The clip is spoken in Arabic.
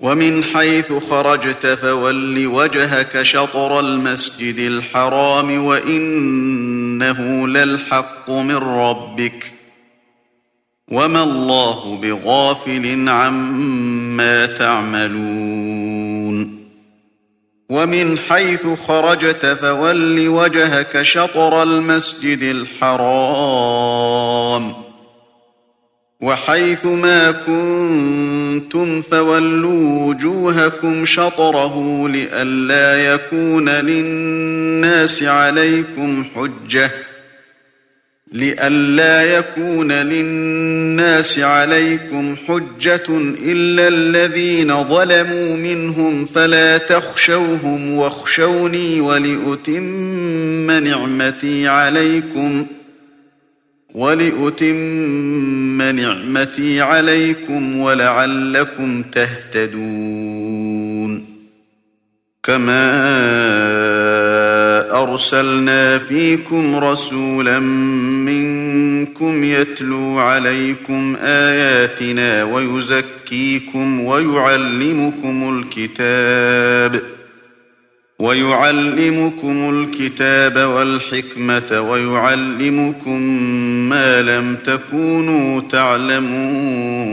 ومن حيث خرجت فول وجهك شطر المسجد الحرام وإنه للحق من ربك وما الله بغافل عما تعملون ومن حيث خرجت فول وجهك شطر المسجد الحرام وحيث ما كنتم فولوا وجوهكم شطره لئلا يكون للناس عليكم حجة. لئلا يكون للناس عليكم حجة إلا الذين ظلموا منهم فلا تخشوهم واخشوني ولأتم نعمتي عليكم ۖ. ولأتم نعمتي عليكم ولعلكم تهتدون. كما أرسلنا فيكم رسولا منكم يتلو عليكم آياتنا ويزكيكم ويعلمكم الكتاب ۖ. ويعلمكم الكتاب والحكمة ويعلمكم ما لم تكونوا تعلمون.